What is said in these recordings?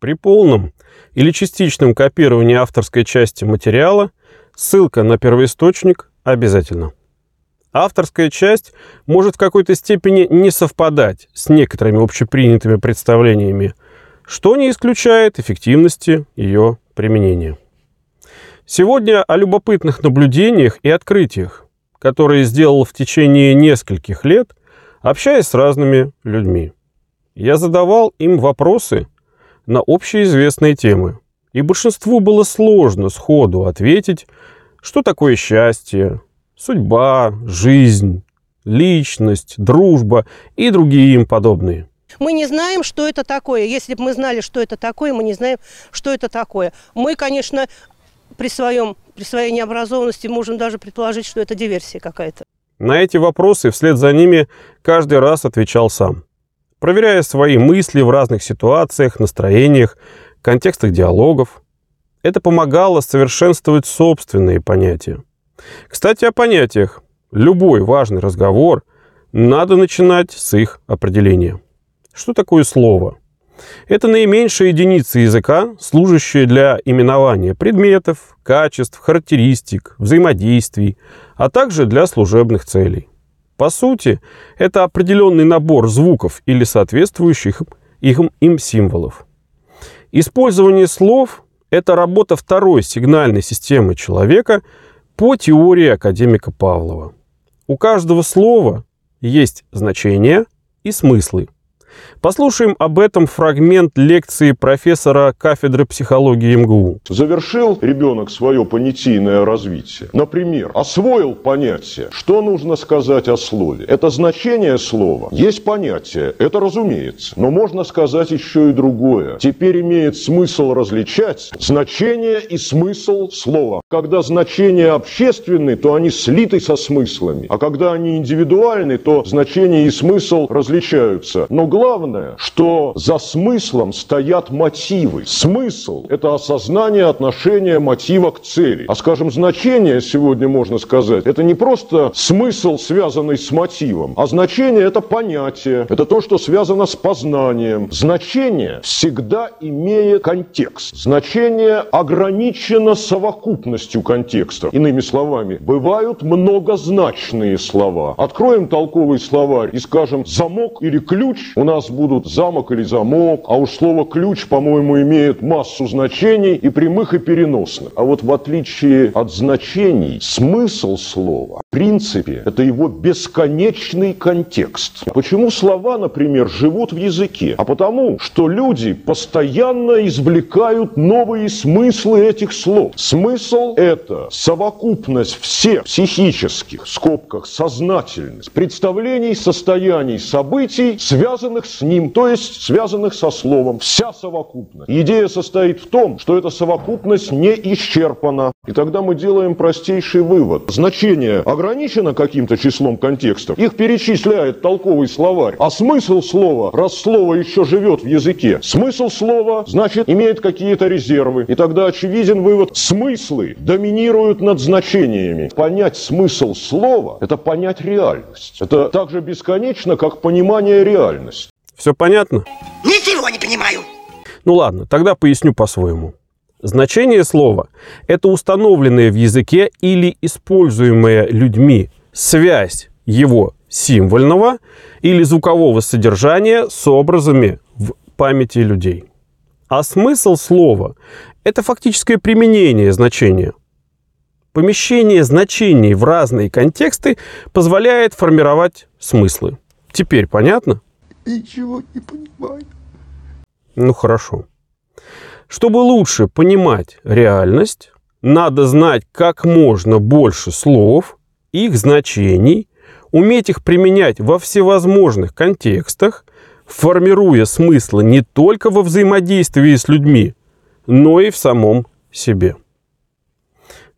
При полном или частичном копировании авторской части материала ссылка на первоисточник обязательно. Авторская часть может в какой-то степени не совпадать с некоторыми общепринятыми представлениями, что не исключает эффективности ее применения. Сегодня о любопытных наблюдениях и открытиях, которые сделал в течение нескольких лет, общаясь с разными людьми. Я задавал им вопросы на общеизвестные темы, и большинству было сложно сходу ответить, что такое счастье, судьба, жизнь, личность, дружба и другие им подобные. Мы не знаем, что это такое. Если бы мы знали, что это такое, мы не знаем, что это такое. Мы, конечно, при, своем, при своей необразованности можем даже предположить, что это диверсия какая-то. На эти вопросы вслед за ними каждый раз отвечал сам, проверяя свои мысли в разных ситуациях, настроениях, контекстах диалогов. Это помогало совершенствовать собственные понятия. Кстати, о понятиях. Любой важный разговор надо начинать с их определения. Что такое слово? Это наименьшая единица языка, служащая для именования предметов, качеств, характеристик, взаимодействий, а также для служебных целей. По сути, это определенный набор звуков или соответствующих им, им символов. Использование слов – это работа второй сигнальной системы человека по теории академика Павлова. У каждого слова есть значение и смыслы – Послушаем об этом фрагмент лекции профессора кафедры психологии МГУ. Завершил ребенок свое понятийное развитие. Например, освоил понятие. Что нужно сказать о слове? Это значение слова. Есть понятие, это разумеется. Но можно сказать еще и другое. Теперь имеет смысл различать значение и смысл слова. Когда значения общественные, то они слиты со смыслами. А когда они индивидуальны, то значение и смысл различаются. Но главное главное, что за смыслом стоят мотивы. Смысл – это осознание отношения мотива к цели. А, скажем, значение сегодня можно сказать, это не просто смысл, связанный с мотивом, а значение – это понятие, это то, что связано с познанием. Значение всегда имеет контекст. Значение ограничено совокупностью контекста. Иными словами, бывают многозначные слова. Откроем толковый словарь и скажем «замок» или «ключ», у нас будут замок или замок, а уж слово ключ, по-моему, имеет массу значений и прямых, и переносных. А вот в отличие от значений, смысл слова, в принципе, это его бесконечный контекст. Почему слова, например, живут в языке? А потому, что люди постоянно извлекают новые смыслы этих слов. Смысл – это совокупность всех психических, в скобках, сознательных представлений, состояний, событий, связанных с ним, то есть связанных со словом, вся совокупность. Идея состоит в том, что эта совокупность не исчерпана. И тогда мы делаем простейший вывод. Значение ограничено каким-то числом контекстов, их перечисляет толковый словарь. А смысл слова, раз слово еще живет в языке, смысл слова, значит, имеет какие-то резервы. И тогда очевиден вывод, смыслы доминируют над значениями. Понять смысл слова – это понять реальность. Это так же бесконечно, как понимание реальности. Все понятно? Ничего не понимаю. Ну ладно, тогда поясню по-своему. Значение слова – это установленная в языке или используемая людьми связь его символьного или звукового содержания с образами в памяти людей. А смысл слова – это фактическое применение значения. Помещение значений в разные контексты позволяет формировать смыслы. Теперь понятно? Ничего не понимаю. Ну хорошо. Чтобы лучше понимать реальность, надо знать как можно больше слов, их значений, уметь их применять во всевозможных контекстах, формируя смыслы не только во взаимодействии с людьми, но и в самом себе.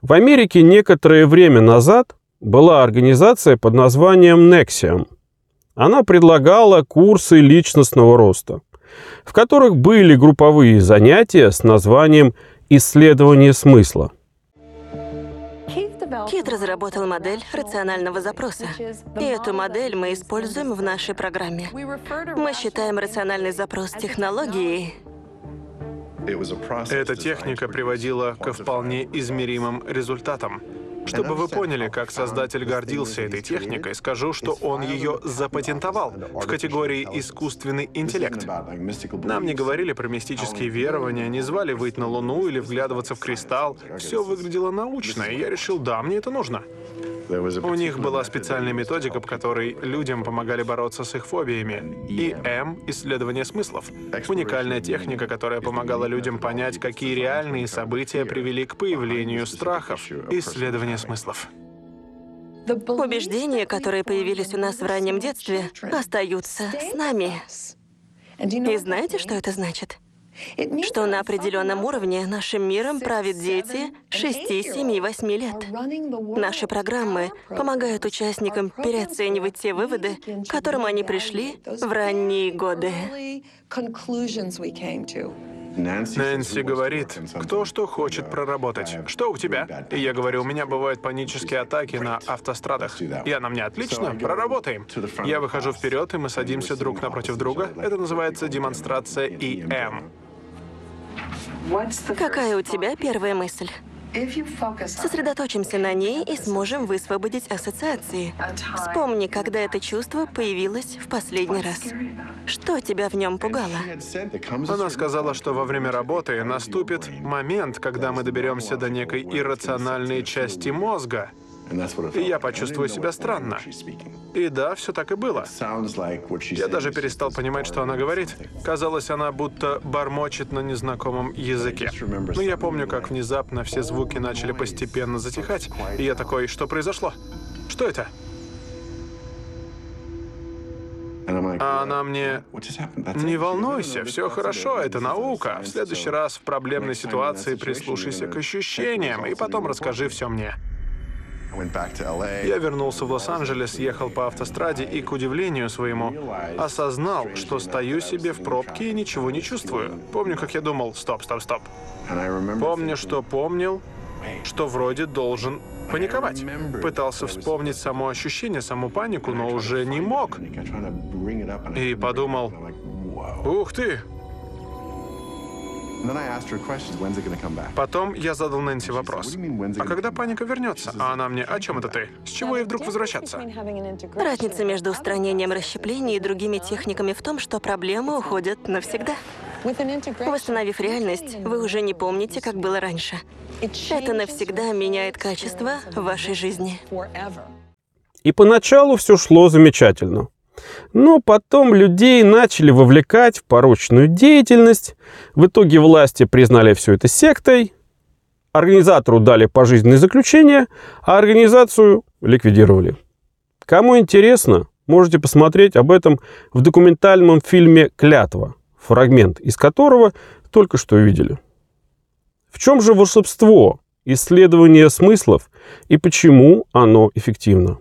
В Америке некоторое время назад была организация под названием Nexium – она предлагала курсы личностного роста, в которых были групповые занятия с названием «Исследование смысла». Кит разработал модель рационального запроса. И эту модель мы используем в нашей программе. Мы считаем рациональный запрос технологией, Эта техника приводила ко вполне измеримым результатам. Чтобы вы поняли, как создатель гордился этой техникой, скажу, что он ее запатентовал в категории «искусственный интеллект». Нам не говорили про мистические верования, не звали выйти на Луну или вглядываться в кристалл. Все выглядело научно, и я решил, да, мне это нужно. У них была специальная методика, по которой людям помогали бороться с их фобиями. И М — исследование смыслов. Уникальная техника, которая помогала людям понять, какие реальные события привели к появлению страхов. Исследование смыслов. Убеждения, которые появились у нас в раннем детстве, остаются с нами. И знаете, что это значит? Что на определенном уровне нашим миром правят дети 6, 7, 8 лет. Наши программы помогают участникам переоценивать те выводы, к которым они пришли в ранние годы. Нэнси говорит, кто что хочет проработать. Что у тебя? И я говорю, у меня бывают панические атаки на автострадах. И она мне, отлично, проработаем. Я выхожу вперед, и мы садимся друг напротив друга. Это называется демонстрация ИМ. Какая у тебя первая мысль? Сосредоточимся на ней и сможем высвободить ассоциации. Вспомни, когда это чувство появилось в последний раз. Что тебя в нем пугало? Она сказала, что во время работы наступит момент, когда мы доберемся до некой иррациональной части мозга, и я почувствую себя странно. И да, все так и было. Я даже перестал понимать, что она говорит. Казалось, она будто бормочет на незнакомом языке. Но я помню, как внезапно все звуки начали постепенно затихать, и я такой, что произошло? Что это? А она мне... Не волнуйся, все хорошо, это наука. В следующий раз в проблемной ситуации прислушайся к ощущениям, и потом расскажи все мне. Я вернулся в Лос-Анджелес, ехал по автостраде и, к удивлению своему, осознал, что стою себе в пробке и ничего не чувствую. Помню, как я думал, стоп, стоп, стоп. Помню, что помнил, что вроде должен паниковать. Пытался вспомнить само ощущение, саму панику, но уже не мог. И подумал, ух ты, Потом я задал Нэнси вопрос. А когда паника вернется? А она мне, о чем это ты? С чего ей вдруг возвращаться? Разница между устранением расщеплений и другими техниками в том, что проблемы уходят навсегда. Восстановив реальность, вы уже не помните, как было раньше. Это навсегда меняет качество вашей жизни. И поначалу все шло замечательно. Но потом людей начали вовлекать в порочную деятельность. В итоге власти признали все это сектой. Организатору дали пожизненное заключение, а организацию ликвидировали. Кому интересно, можете посмотреть об этом в документальном фильме «Клятва», фрагмент из которого только что видели. В чем же волшебство исследования смыслов и почему оно эффективно?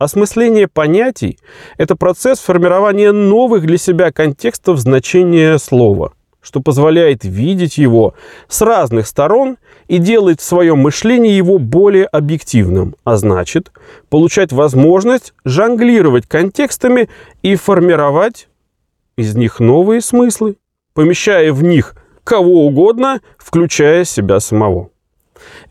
Осмысление понятий – это процесс формирования новых для себя контекстов значения слова, что позволяет видеть его с разных сторон и делает в своем мышлении его более объективным, а значит, получать возможность жонглировать контекстами и формировать из них новые смыслы, помещая в них кого угодно, включая себя самого.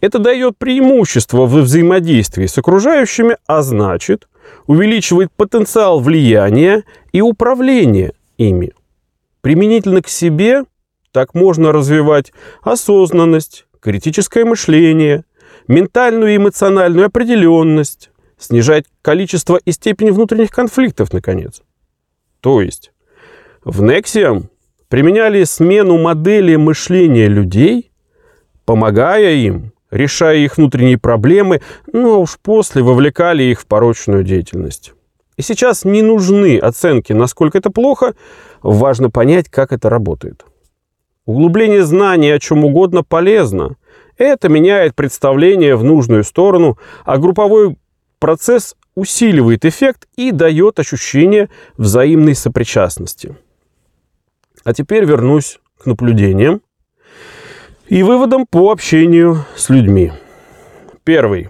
Это дает преимущество во взаимодействии с окружающими, а значит, увеличивает потенциал влияния и управления ими. Применительно к себе так можно развивать осознанность, критическое мышление, ментальную и эмоциональную определенность, снижать количество и степень внутренних конфликтов, наконец. То есть в Nexium применяли смену модели мышления людей, помогая им решая их внутренние проблемы, ну а уж после вовлекали их в порочную деятельность. И сейчас не нужны оценки, насколько это плохо, важно понять, как это работает. Углубление знаний о чем угодно полезно. Это меняет представление в нужную сторону, а групповой процесс усиливает эффект и дает ощущение взаимной сопричастности. А теперь вернусь к наблюдениям и выводом по общению с людьми. Первый.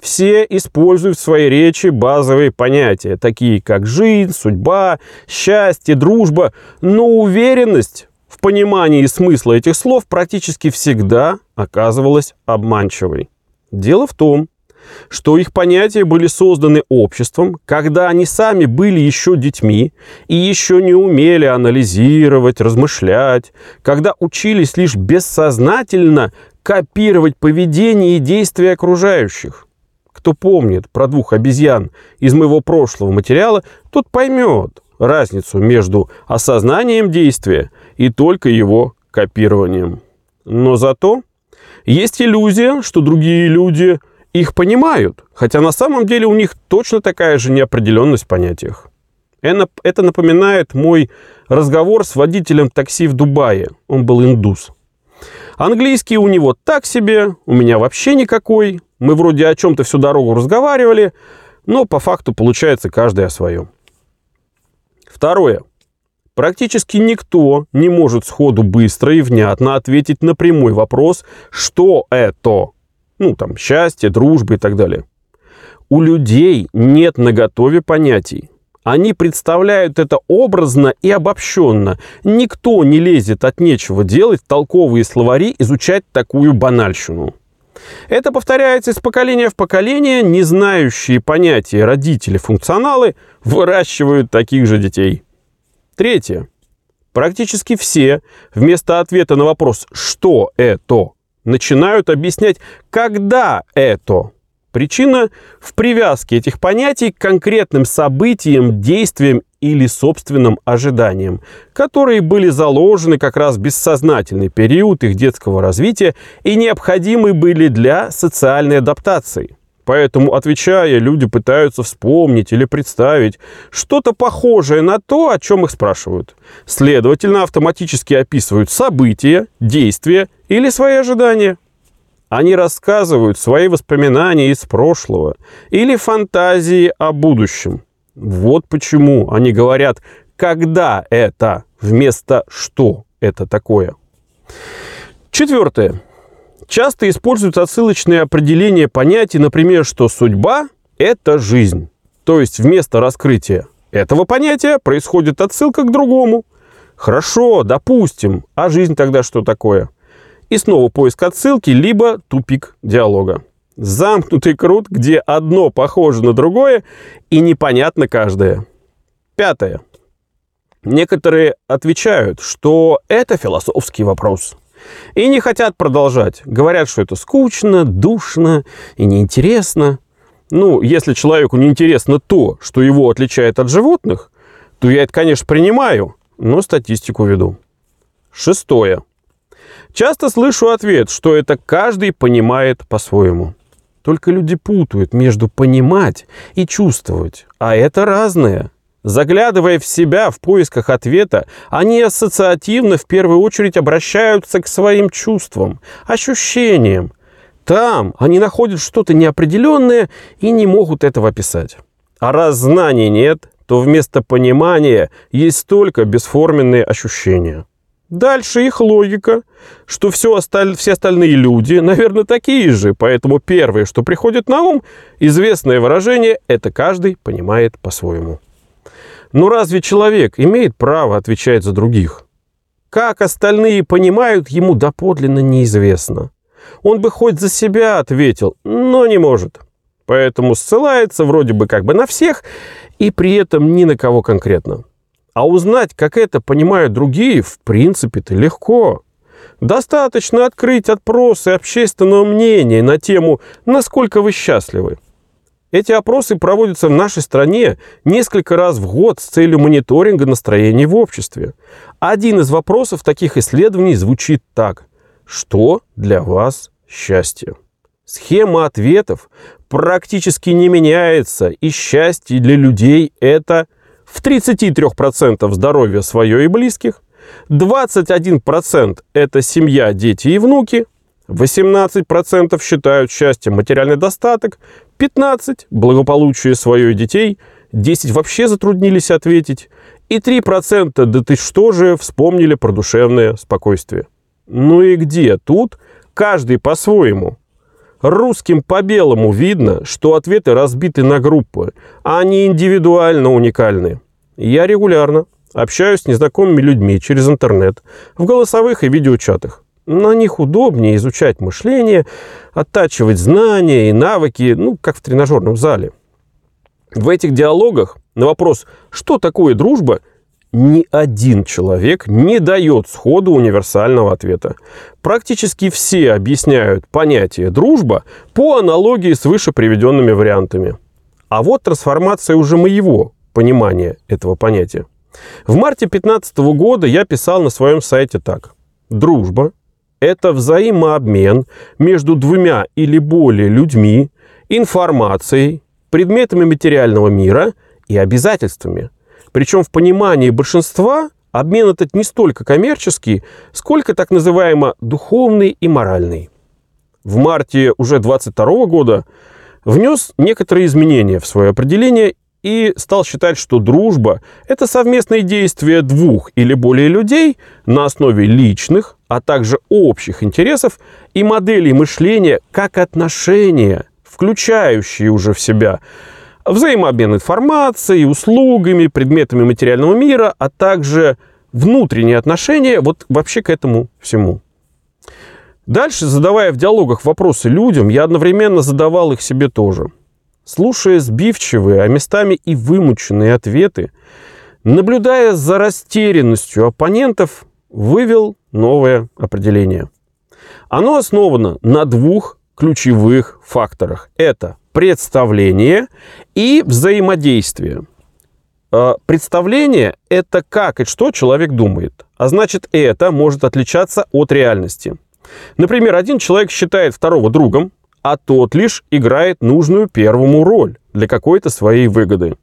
Все используют в своей речи базовые понятия, такие как жизнь, судьба, счастье, дружба, но уверенность в понимании смысла этих слов практически всегда оказывалась обманчивой. Дело в том, что их понятия были созданы обществом, когда они сами были еще детьми и еще не умели анализировать, размышлять, когда учились лишь бессознательно копировать поведение и действия окружающих. Кто помнит про двух обезьян из моего прошлого материала, тот поймет разницу между осознанием действия и только его копированием. Но зато есть иллюзия, что другие люди их понимают, хотя на самом деле у них точно такая же неопределенность в понятиях. Это напоминает мой разговор с водителем такси в Дубае. Он был индус. Английский у него так себе, у меня вообще никакой. Мы вроде о чем-то всю дорогу разговаривали, но по факту получается каждый о своем. Второе. Практически никто не может сходу быстро и внятно ответить на прямой вопрос, что это. Ну, там, счастье, дружба и так далее. У людей нет наготове понятий. Они представляют это образно и обобщенно. Никто не лезет от нечего делать толковые словари изучать такую банальщину. Это повторяется из поколения в поколение. Не знающие понятия родители-функционалы выращивают таких же детей. Третье. Практически все вместо ответа на вопрос «что это?» Начинают объяснять «когда это?». Причина в привязке этих понятий к конкретным событиям, действиям или собственным ожиданиям, которые были заложены как раз в бессознательный период их детского развития и необходимы были для социальной адаптации. Поэтому, отвечая, люди пытаются вспомнить или представить что-то похожее на то, о чем их спрашивают. Следовательно, автоматически описывают события, действия или свои ожидания. Они рассказывают свои воспоминания из прошлого или фантазии о будущем. Вот почему они говорят «когда это» вместо «что это такое». Четвертое. Часто используют отсылочные определения понятий, например, что судьба – это жизнь. То есть вместо раскрытия этого понятия происходит отсылка к другому. Хорошо, допустим, а жизнь тогда что такое? И снова поиск отсылки, либо тупик диалога. Замкнутый круг, где одно похоже на другое и непонятно каждое. Пятое. Некоторые отвечают, что это философский вопрос – и не хотят продолжать. Говорят, что это скучно, душно и неинтересно. Ну, если человеку неинтересно то, что его отличает от животных, то я это, конечно, принимаю, но статистику веду. Шестое. Часто слышу ответ, что это каждый понимает по-своему. Только люди путают между понимать и чувствовать, а это разное. Заглядывая в себя в поисках ответа, они ассоциативно в первую очередь обращаются к своим чувствам, ощущениям. Там они находят что-то неопределенное и не могут этого описать. А раз знаний нет, то вместо понимания есть только бесформенные ощущения. Дальше их логика, что все, осталь... все остальные люди, наверное, такие же, поэтому первое, что приходит на ум, известное выражение, это каждый понимает по-своему. Но разве человек имеет право отвечать за других? Как остальные понимают, ему доподлинно неизвестно. Он бы хоть за себя ответил, но не может. Поэтому ссылается вроде бы как бы на всех и при этом ни на кого конкретно. А узнать, как это понимают другие, в принципе-то легко. Достаточно открыть отпросы общественного мнения на тему «Насколько вы счастливы?». Эти опросы проводятся в нашей стране несколько раз в год с целью мониторинга настроений в обществе. Один из вопросов таких исследований звучит так. Что для вас счастье? Схема ответов практически не меняется, и счастье для людей – это в 33% здоровье свое и близких, 21% – это семья, дети и внуки, 18% считают счастьем материальный достаток, 15% – благополучие свое и детей, 10% вообще затруднились ответить, и 3% – да ты что же, вспомнили про душевное спокойствие. Ну и где тут каждый по-своему? Русским по белому видно, что ответы разбиты на группы, а они индивидуально уникальны. Я регулярно Общаюсь с незнакомыми людьми через интернет, в голосовых и видеочатах. На них удобнее изучать мышление, оттачивать знания и навыки, ну, как в тренажерном зале. В этих диалогах на вопрос «что такое дружба?» ни один человек не дает сходу универсального ответа. Практически все объясняют понятие «дружба» по аналогии с выше приведенными вариантами. А вот трансформация уже моего понимания этого понятия. В марте 2015 года я писал на своем сайте так. Дружба – это взаимообмен между двумя или более людьми, информацией, предметами материального мира и обязательствами – причем в понимании большинства обмен этот не столько коммерческий, сколько так называемо духовный и моральный. В марте уже 22 года внес некоторые изменения в свое определение и стал считать, что дружба – это совместные действия двух или более людей на основе личных, а также общих интересов и моделей мышления как отношения, включающие уже в себя взаимообмен информацией, услугами, предметами материального мира, а также внутренние отношения вот вообще к этому всему. Дальше, задавая в диалогах вопросы людям, я одновременно задавал их себе тоже. Слушая сбивчивые, а местами и вымученные ответы, наблюдая за растерянностью оппонентов, вывел новое определение. Оно основано на двух ключевых факторах. Это представление и взаимодействие. А, представление – это как и что человек думает. А значит, это может отличаться от реальности. Например, один человек считает второго другом, а тот лишь играет нужную первому роль для какой-то своей выгоды.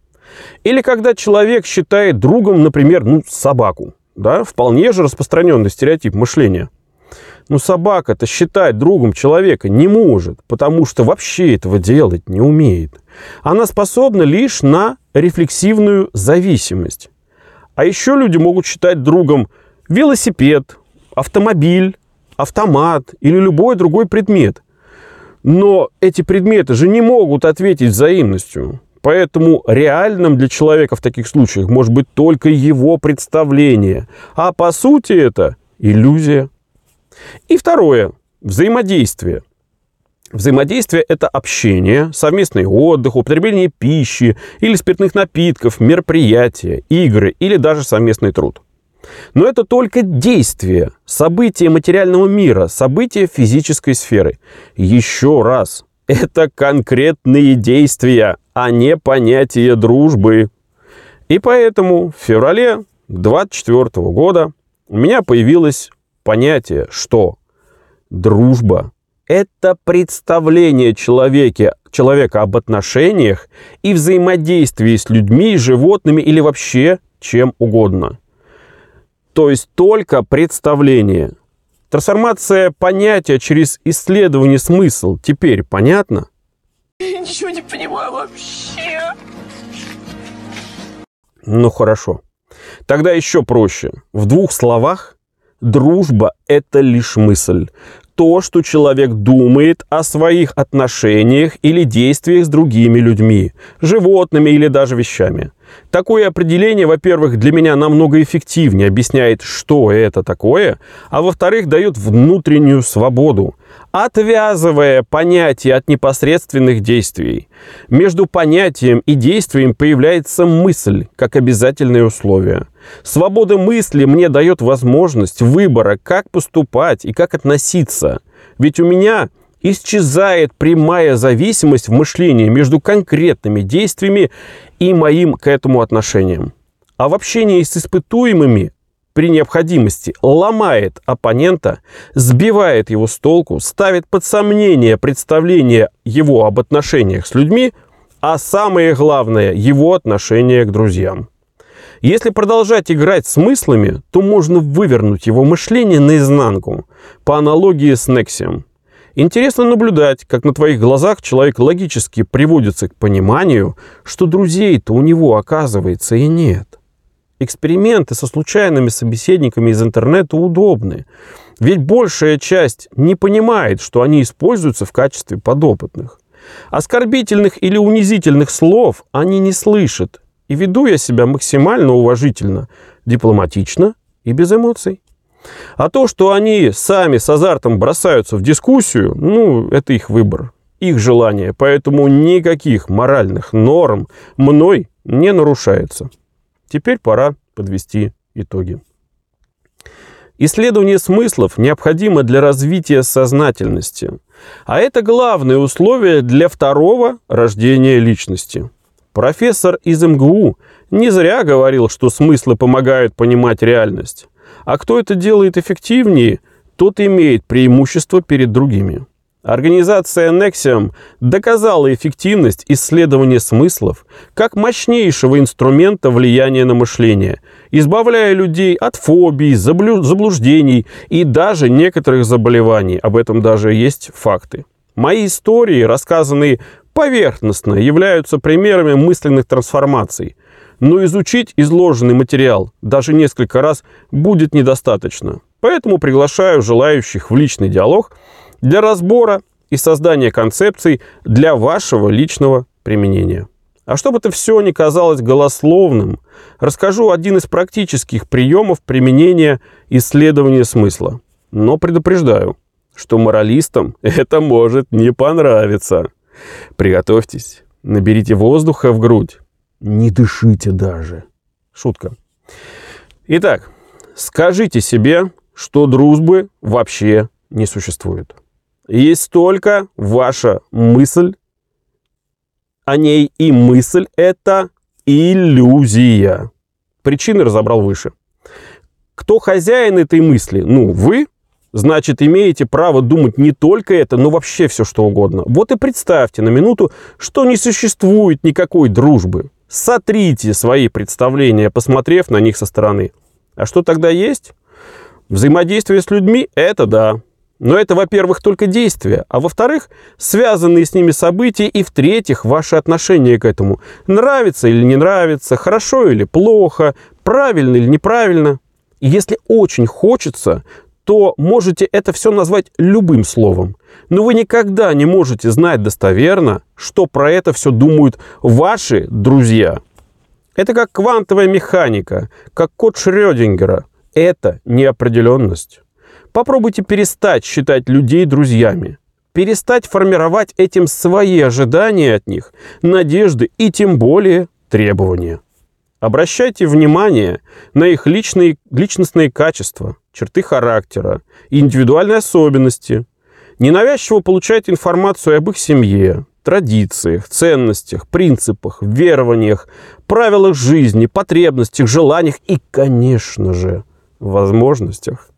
Или когда человек считает другом, например, ну, собаку. Да? Вполне же распространенный стереотип мышления – ну, собака-то считать другом человека не может, потому что вообще этого делать не умеет. Она способна лишь на рефлексивную зависимость. А еще люди могут считать другом велосипед, автомобиль, автомат или любой другой предмет. Но эти предметы же не могут ответить взаимностью. Поэтому реальным для человека в таких случаях может быть только его представление. А по сути это иллюзия. И второе – взаимодействие. Взаимодействие – это общение, совместный отдых, употребление пищи или спиртных напитков, мероприятия, игры или даже совместный труд. Но это только действие, события материального мира, события физической сферы. Еще раз, это конкретные действия, а не понятие дружбы. И поэтому в феврале 24 года у меня появилась понятие, что дружба – это представление человеке, человека об отношениях и взаимодействии с людьми, животными или вообще чем угодно. То есть только представление. Трансформация понятия через исследование смысл теперь понятно? Я ничего не понимаю вообще. Ну хорошо. Тогда еще проще. В двух словах Дружба – это лишь мысль. То, что человек думает о своих отношениях или действиях с другими людьми, животными или даже вещами. Такое определение, во-первых, для меня намного эффективнее объясняет, что это такое, а во-вторых, дает внутреннюю свободу, отвязывая понятие от непосредственных действий. Между понятием и действием появляется мысль, как обязательное условие. Свобода мысли мне дает возможность выбора, как поступать и как относиться. Ведь у меня исчезает прямая зависимость в мышлении между конкретными действиями и моим к этому отношением. А в общении с испытуемыми при необходимости ломает оппонента, сбивает его с толку, ставит под сомнение представление его об отношениях с людьми, а самое главное – его отношение к друзьям. Если продолжать играть смыслами, то можно вывернуть его мышление наизнанку, по аналогии с Нексием. Интересно наблюдать, как на твоих глазах человек логически приводится к пониманию, что друзей-то у него, оказывается, и нет. Эксперименты со случайными собеседниками из интернета удобны. Ведь большая часть не понимает, что они используются в качестве подопытных. Оскорбительных или унизительных слов они не слышат. И веду я себя максимально уважительно. дипломатично и без эмоций. А то, что они сами с азартом бросаются в дискуссию, ну, это их выбор, их желание. Поэтому никаких моральных норм мной не нарушается. Теперь пора подвести итоги. Исследование смыслов необходимо для развития сознательности. А это главное условие для второго рождения личности. Профессор из МГУ не зря говорил, что смыслы помогают понимать реальность. А кто это делает эффективнее, тот имеет преимущество перед другими. Организация Nexium доказала эффективность исследования смыслов как мощнейшего инструмента влияния на мышление, избавляя людей от фобий, заблуждений и даже некоторых заболеваний. Об этом даже есть факты. Мои истории, рассказанные поверхностно, являются примерами мысленных трансформаций. Но изучить изложенный материал даже несколько раз будет недостаточно. Поэтому приглашаю желающих в личный диалог – для разбора и создания концепций для вашего личного применения. А чтобы это все не казалось голословным, расскажу один из практических приемов применения исследования смысла. Но предупреждаю, что моралистам это может не понравиться. Приготовьтесь, наберите воздуха в грудь, не дышите даже. Шутка. Итак, скажите себе, что дружбы вообще не существует. Есть только ваша мысль о ней, и мысль – это иллюзия. Причины разобрал выше. Кто хозяин этой мысли? Ну, вы, значит, имеете право думать не только это, но вообще все, что угодно. Вот и представьте на минуту, что не существует никакой дружбы. Сотрите свои представления, посмотрев на них со стороны. А что тогда есть? Взаимодействие с людьми – это да. Но это, во-первых, только действия, а во-вторых, связанные с ними события, и в-третьих, ваше отношение к этому. Нравится или не нравится, хорошо или плохо, правильно или неправильно. И если очень хочется, то можете это все назвать любым словом. Но вы никогда не можете знать достоверно, что про это все думают ваши друзья. Это как квантовая механика, как код Шрёдингера. Это неопределенность. Попробуйте перестать считать людей друзьями. Перестать формировать этим свои ожидания от них, надежды и тем более требования. Обращайте внимание на их личные, личностные качества, черты характера, индивидуальные особенности. Ненавязчиво получайте информацию об их семье, традициях, ценностях, принципах, верованиях, правилах жизни, потребностях, желаниях и, конечно же, возможностях.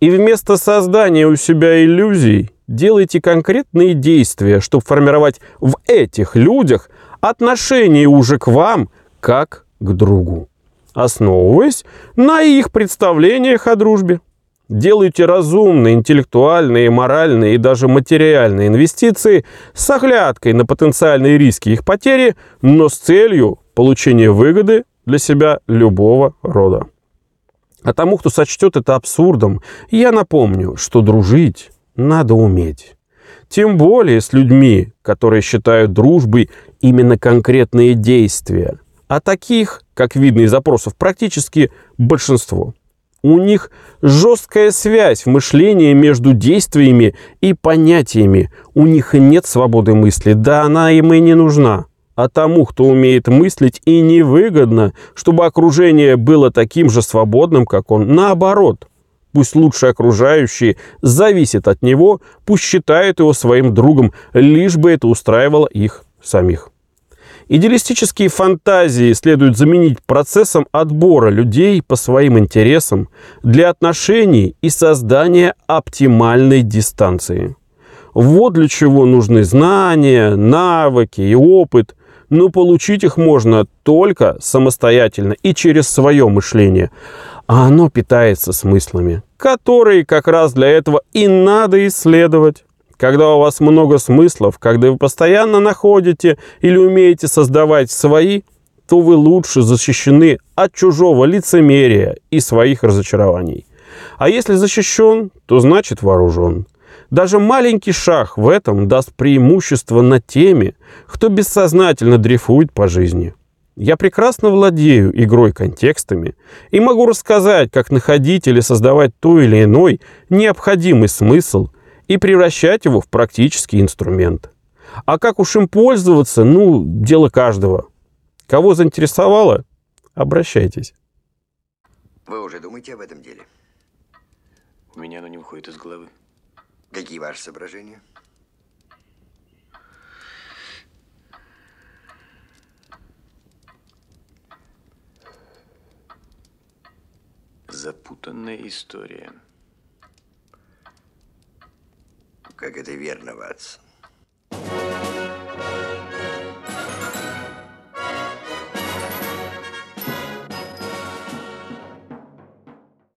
И вместо создания у себя иллюзий делайте конкретные действия, чтобы формировать в этих людях отношение уже к вам как к другу, основываясь на их представлениях о дружбе. Делайте разумные, интеллектуальные, моральные и даже материальные инвестиции с оглядкой на потенциальные риски их потери, но с целью получения выгоды для себя любого рода. А тому, кто сочтет это абсурдом, я напомню, что дружить надо уметь. Тем более с людьми, которые считают дружбой именно конкретные действия. А таких, как видно из запросов, практически большинство. У них жесткая связь в мышлении между действиями и понятиями. У них нет свободы мысли, да она им и не нужна а тому, кто умеет мыслить, и невыгодно, чтобы окружение было таким же свободным, как он. Наоборот, пусть лучше окружающие зависят от него, пусть считают его своим другом, лишь бы это устраивало их самих. Идеалистические фантазии следует заменить процессом отбора людей по своим интересам для отношений и создания оптимальной дистанции. Вот для чего нужны знания, навыки и опыт, но получить их можно только самостоятельно и через свое мышление. А оно питается смыслами, которые как раз для этого и надо исследовать. Когда у вас много смыслов, когда вы постоянно находите или умеете создавать свои, то вы лучше защищены от чужого лицемерия и своих разочарований. А если защищен, то значит вооружен. Даже маленький шаг в этом даст преимущество над теми, кто бессознательно дрейфует по жизни. Я прекрасно владею игрой контекстами и могу рассказать, как находить или создавать то или иной необходимый смысл и превращать его в практический инструмент. А как уж им пользоваться, ну, дело каждого. Кого заинтересовало, обращайтесь. Вы уже думаете об этом деле? У меня оно не выходит из головы. Какие ваши соображения? Запутанная история. как это верно, Ватсон.